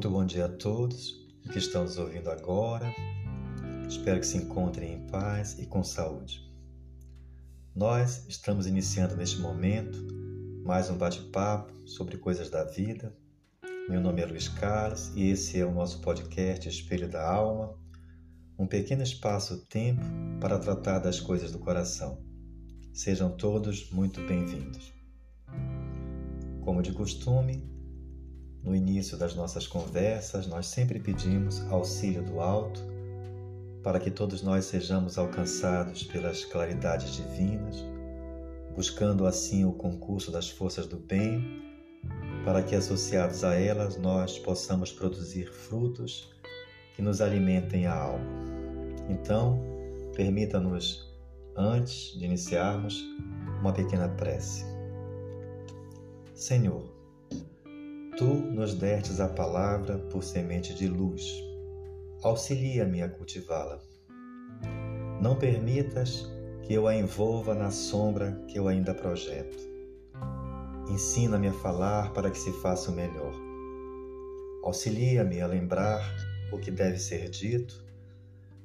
Muito bom dia a todos que estão nos ouvindo agora. Espero que se encontrem em paz e com saúde. Nós estamos iniciando neste momento mais um bate-papo sobre coisas da vida. Meu nome é Luiz Carlos e esse é o nosso podcast Espelho da Alma, um pequeno espaço-tempo para tratar das coisas do coração. Sejam todos muito bem-vindos. Como de costume, no início das nossas conversas, nós sempre pedimos auxílio do alto para que todos nós sejamos alcançados pelas claridades divinas, buscando assim o concurso das forças do bem, para que associados a elas nós possamos produzir frutos que nos alimentem a alma. Então, permita-nos, antes de iniciarmos, uma pequena prece. Senhor, Tu nos destes a palavra por semente de luz. Auxilia-me a cultivá-la. Não permitas que eu a envolva na sombra que eu ainda projeto. Ensina-me a falar para que se faça o melhor. Auxilia-me a lembrar o que deve ser dito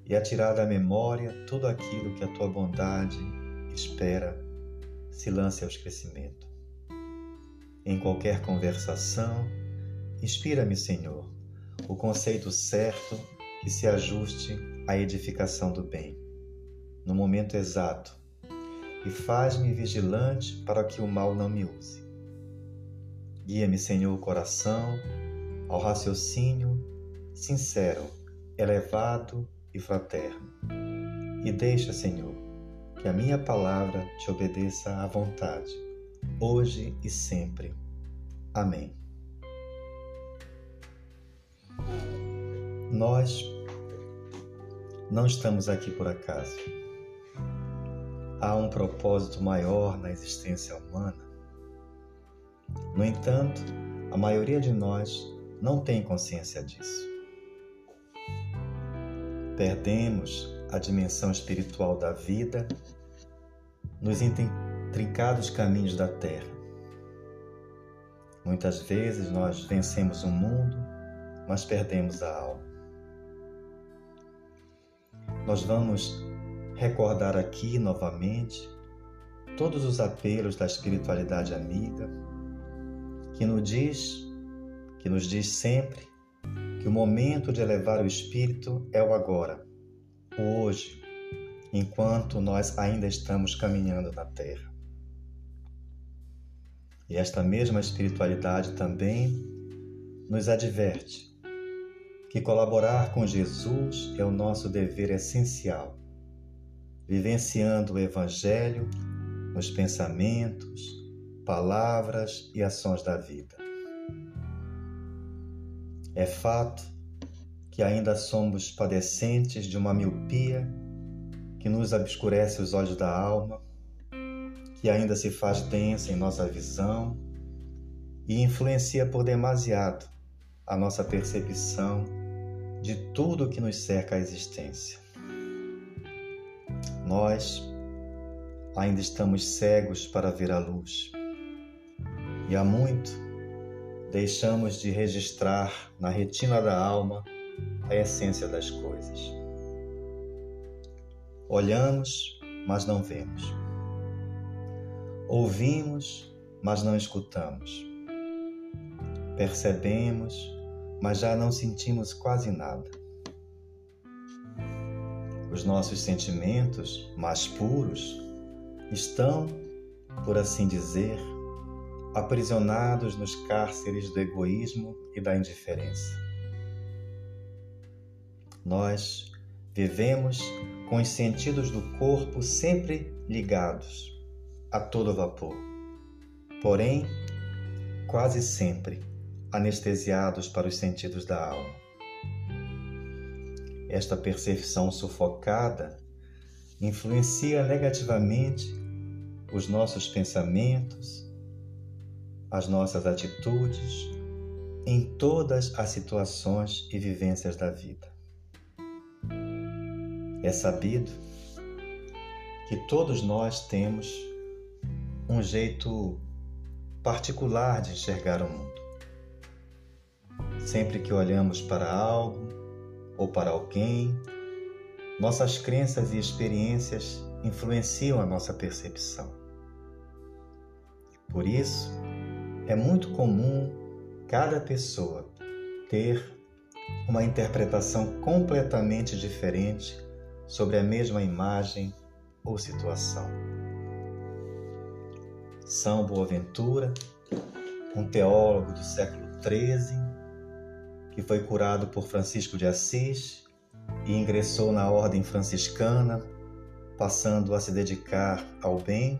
e a tirar da memória tudo aquilo que a tua bondade espera se lance ao esquecimento em qualquer conversação. Inspira-me, Senhor, o conceito certo que se ajuste à edificação do bem, no momento exato, e faz-me vigilante para que o mal não me use. Guia-me, Senhor, o coração ao raciocínio sincero, elevado e fraterno. E deixa, Senhor, que a minha palavra te obedeça à vontade hoje e sempre. Amém. Nós não estamos aqui por acaso. Há um propósito maior na existência humana. No entanto, a maioria de nós não tem consciência disso. Perdemos a dimensão espiritual da vida nos trincados caminhos da terra. Muitas vezes nós vencemos o mundo, mas perdemos a alma. Nós vamos recordar aqui novamente todos os apelos da espiritualidade amiga que nos diz, que nos diz sempre que o momento de elevar o espírito é o agora, o hoje, enquanto nós ainda estamos caminhando na terra. E esta mesma espiritualidade também nos adverte que colaborar com Jesus é o nosso dever essencial, vivenciando o Evangelho nos pensamentos, palavras e ações da vida. É fato que ainda somos padecentes de uma miopia que nos obscurece os olhos da alma que ainda se faz densa em nossa visão e influencia por demasiado a nossa percepção de tudo que nos cerca a existência. Nós ainda estamos cegos para ver a luz e há muito deixamos de registrar na retina da alma a essência das coisas. Olhamos, mas não vemos. Ouvimos, mas não escutamos. Percebemos, mas já não sentimos quase nada. Os nossos sentimentos mais puros estão, por assim dizer, aprisionados nos cárceres do egoísmo e da indiferença. Nós vivemos com os sentidos do corpo sempre ligados a todo vapor. Porém, quase sempre anestesiados para os sentidos da alma. Esta percepção sufocada influencia negativamente os nossos pensamentos, as nossas atitudes em todas as situações e vivências da vida. É sabido que todos nós temos um jeito particular de enxergar o mundo. Sempre que olhamos para algo ou para alguém, nossas crenças e experiências influenciam a nossa percepção. Por isso, é muito comum cada pessoa ter uma interpretação completamente diferente sobre a mesma imagem ou situação. São Boaventura, um teólogo do século XIII, que foi curado por Francisco de Assis e ingressou na ordem franciscana, passando a se dedicar ao bem,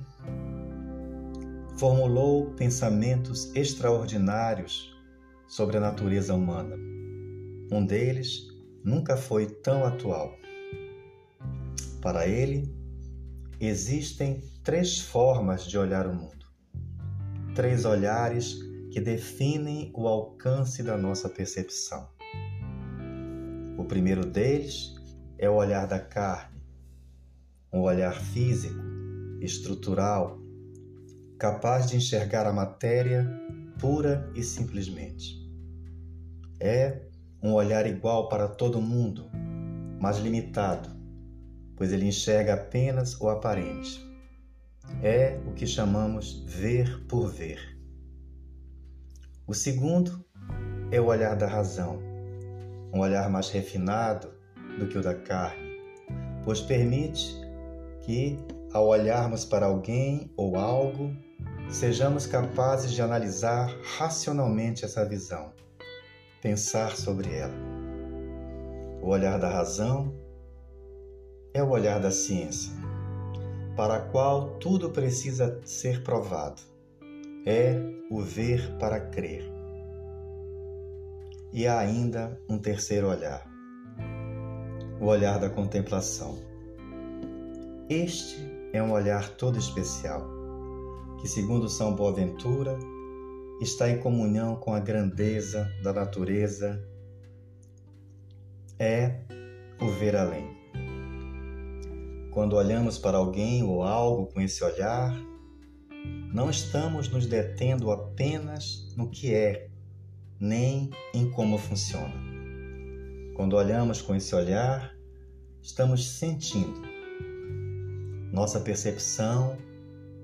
formulou pensamentos extraordinários sobre a natureza humana. Um deles nunca foi tão atual. Para ele, existem três formas de olhar o mundo, três olhares que definem o alcance da nossa percepção. O primeiro deles é o olhar da carne, um olhar físico, estrutural, capaz de enxergar a matéria pura e simplesmente. É um olhar igual para todo mundo, mas limitado, pois ele enxerga apenas o aparente. É o que chamamos ver por ver. O segundo é o olhar da razão, um olhar mais refinado do que o da carne, pois permite que, ao olharmos para alguém ou algo, sejamos capazes de analisar racionalmente essa visão, pensar sobre ela. O olhar da razão é o olhar da ciência, para a qual tudo precisa ser provado. É o ver para crer. E há ainda um terceiro olhar, o olhar da contemplação. Este é um olhar todo especial, que, segundo São Boaventura, está em comunhão com a grandeza da natureza, é o ver além. Quando olhamos para alguém ou algo com esse olhar, não estamos nos detendo apenas no que é, nem em como funciona. Quando olhamos com esse olhar, estamos sentindo. Nossa percepção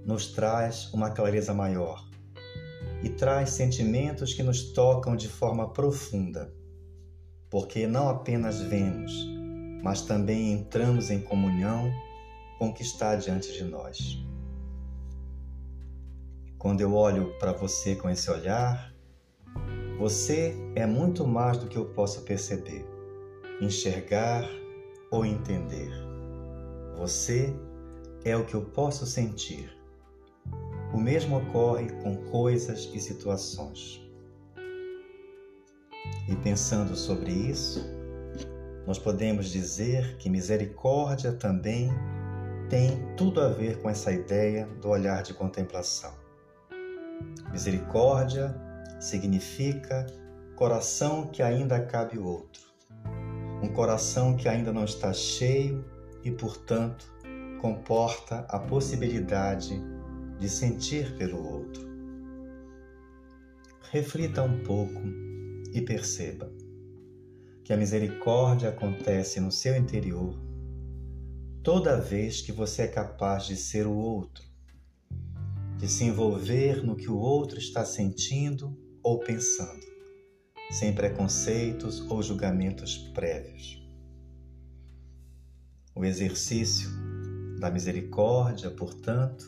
nos traz uma clareza maior e traz sentimentos que nos tocam de forma profunda, porque não apenas vemos, mas também entramos em comunhão com o que está diante de nós. Quando eu olho para você com esse olhar, você é muito mais do que eu posso perceber, enxergar ou entender. Você é o que eu posso sentir. O mesmo ocorre com coisas e situações. E pensando sobre isso, nós podemos dizer que misericórdia também tem tudo a ver com essa ideia do olhar de contemplação. Misericórdia significa coração que ainda cabe o outro, um coração que ainda não está cheio e, portanto, comporta a possibilidade de sentir pelo outro. Reflita um pouco e perceba que a misericórdia acontece no seu interior toda vez que você é capaz de ser o outro, de se envolver no que o outro está sentindo ou pensando, sem preconceitos ou julgamentos prévios. O exercício da misericórdia, portanto,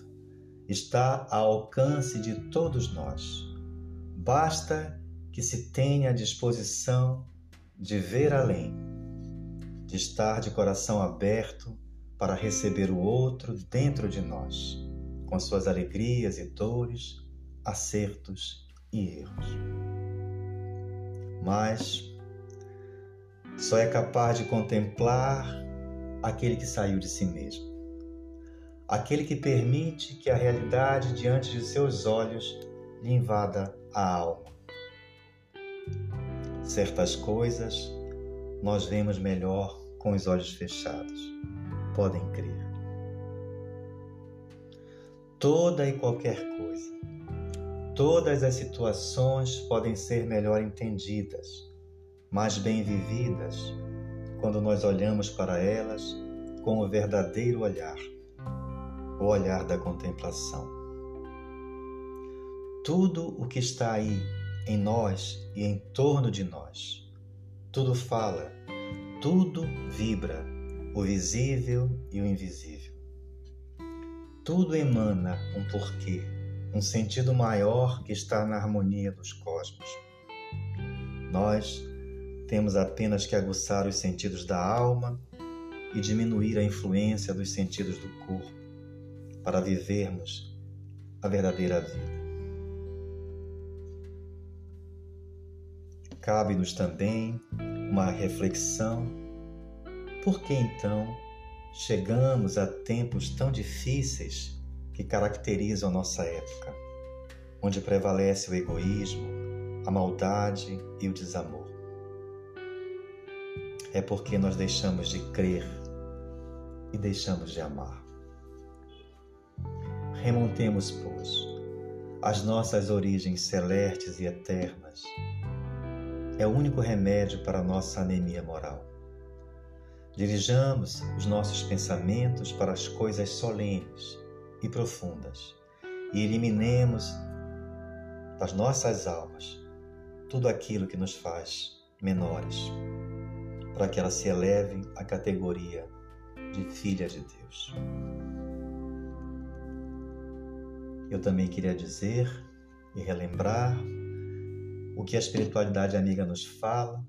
está ao alcance de todos nós. Basta que se tenha a disposição de ver além, de estar de coração aberto para receber o outro dentro de nós, com suas alegrias e dores, acertos e erros. Mas só é capaz de contemplar aquele que saiu de si mesmo, aquele que permite que a realidade diante de seus olhos lhe invada a alma. Certas coisas nós vemos melhor com os olhos fechados podem crer. Toda e qualquer coisa, todas as situações podem ser melhor entendidas mais bem vividas quando nós olhamos para elas com o verdadeiro olhar, o olhar da contemplação. Tudo o que está aí em nós e em torno de nós, tudo fala, tudo vibra, o visível e o invisível. Tudo emana um porquê, um sentido maior que está na harmonia dos cosmos. Nós temos apenas que aguçar os sentidos da alma e diminuir a influência dos sentidos do corpo para vivermos a verdadeira vida. Cabe-nos também uma reflexão: por que então chegamos a tempos tão difíceis que caracterizam nossa época, onde prevalece o egoísmo, a maldade e o desamor? é porque nós deixamos de crer e deixamos de amar. Remontemos, pois, as nossas origens celestes e eternas. É o único remédio para a nossa anemia moral. Dirijamos os nossos pensamentos para as coisas solenes e profundas e eliminemos das nossas almas tudo aquilo que nos faz menores para que elas se elevem à categoria de filhas de Deus. Eu também queria dizer e relembrar o que a espiritualidade amiga nos fala,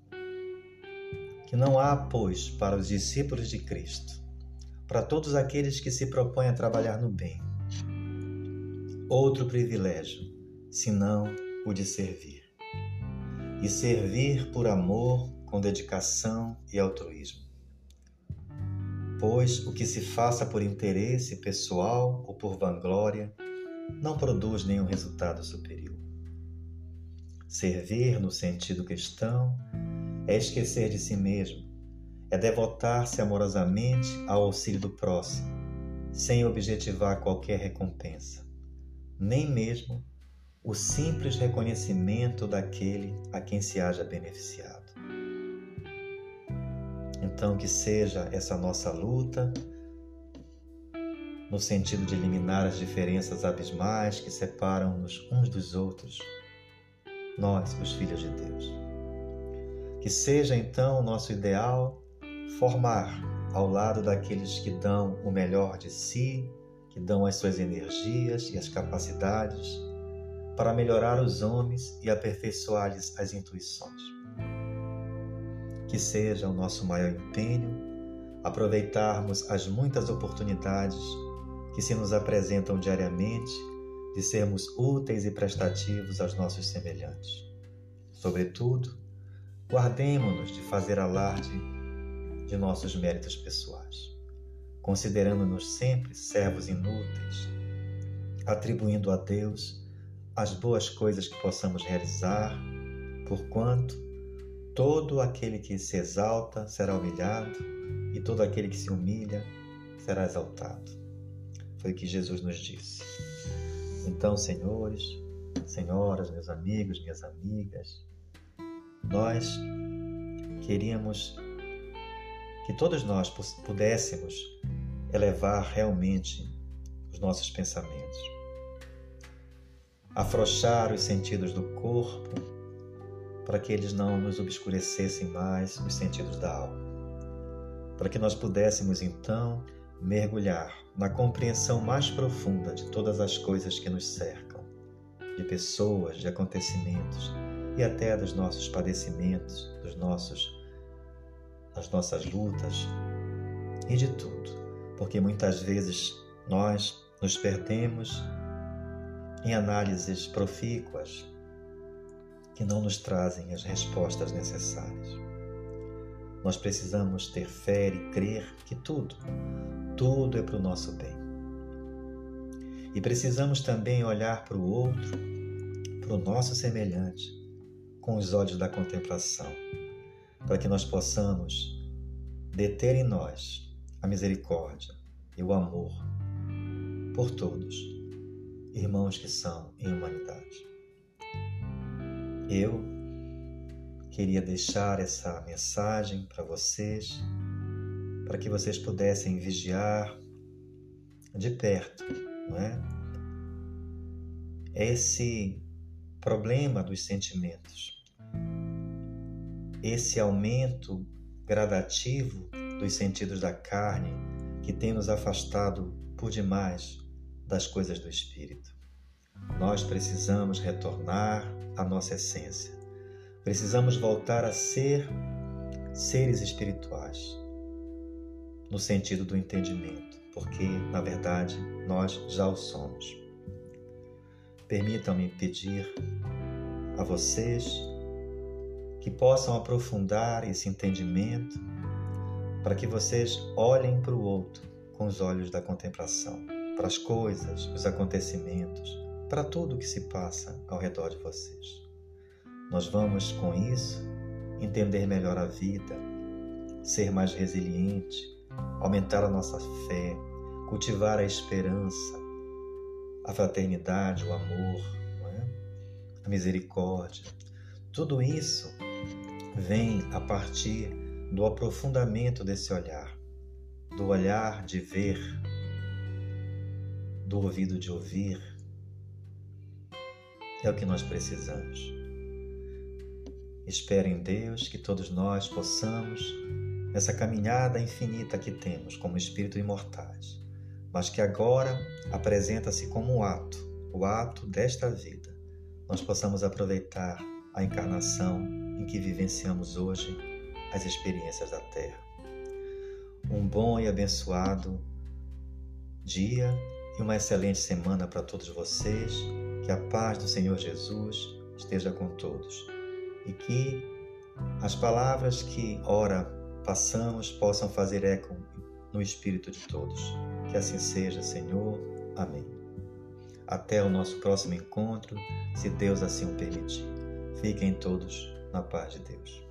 que não há, pois, para os discípulos de Cristo, para todos aqueles que se propõem a trabalhar no bem, outro privilégio senão o de servir. E servir por amor com dedicação e altruísmo. Pois o que se faça por interesse pessoal ou por vanglória não produz nenhum resultado superior. Servir no sentido cristão é esquecer de si mesmo, é devotar-se amorosamente ao auxílio do próximo, sem objetivar qualquer recompensa, nem mesmo o simples reconhecimento daquele a quem se haja beneficiado. Então, que seja essa nossa luta no sentido de eliminar as diferenças abismais que separam-nos uns dos outros, nós, os filhos de Deus. Que seja então o nosso ideal formar ao lado daqueles que dão o melhor de si, que dão as suas energias e as capacidades para melhorar os homens e aperfeiçoar-lhes as intuições que seja o nosso maior empenho aproveitarmos as muitas oportunidades que se nos apresentam diariamente de sermos úteis e prestativos aos nossos semelhantes. Sobretudo, guardemos-nos de fazer alarde de nossos méritos pessoais, considerando-nos sempre servos inúteis, atribuindo a Deus as boas coisas que possamos realizar, porquanto Todo aquele que se exalta será humilhado, e todo aquele que se humilha será exaltado. Foi o que Jesus nos disse. Então, senhores, senhoras, meus amigos, minhas amigas, nós queríamos que todos nós pudéssemos elevar realmente os nossos pensamentos, afrouxar os sentidos do corpo para que eles não nos obscurecessem mais os sentidos da alma. Para que nós pudéssemos então mergulhar na compreensão mais profunda de todas as coisas que nos cercam, de pessoas, de acontecimentos e até dos nossos padecimentos, dos nossos das nossas lutas e de tudo, porque muitas vezes nós nos perdemos em análises profícuas que não nos trazem as respostas necessárias. Nós precisamos ter fé e crer que tudo, tudo é para o nosso bem. E precisamos também olhar para o outro, para o nosso semelhante, com os olhos da contemplação, para que nós possamos deter em nós a misericórdia e o amor por todos, irmãos que são em humanidade. Eu queria deixar essa mensagem para vocês, para que vocês pudessem vigiar de perto, não é? Esse problema dos sentimentos, esse aumento gradativo dos sentidos da carne que tem nos afastado por demais das coisas do espírito. Nós precisamos retornar à nossa essência. Precisamos voltar a ser seres espirituais, no sentido do entendimento, porque, na verdade, nós já o somos. Permitam-me pedir a vocês que possam aprofundar esse entendimento para que vocês olhem para o outro com os olhos da contemplação, para as coisas, os acontecimentos, para tudo o que se passa ao redor de vocês. Nós vamos, com isso, entender melhor a vida, ser mais resiliente, aumentar a nossa fé, cultivar a esperança, a fraternidade, o amor, é? a misericórdia. Tudo isso vem a partir do aprofundamento desse olhar, do olhar de ver, do ouvido de ouvir. É o que nós precisamos. Espero em Deus que todos nós possamos, nessa caminhada infinita que temos como espírito imortais, mas que agora apresenta-se como um ato, o ato desta vida, nós possamos aproveitar a encarnação em que vivenciamos hoje as experiências da Terra. Um bom e abençoado dia e uma excelente semana para todos vocês. Que a paz do Senhor Jesus esteja com todos e que as palavras que ora passamos possam fazer eco no espírito de todos. Que assim seja, Senhor. Amém. Até o nosso próximo encontro, se Deus assim o permitir. Fiquem todos na paz de Deus.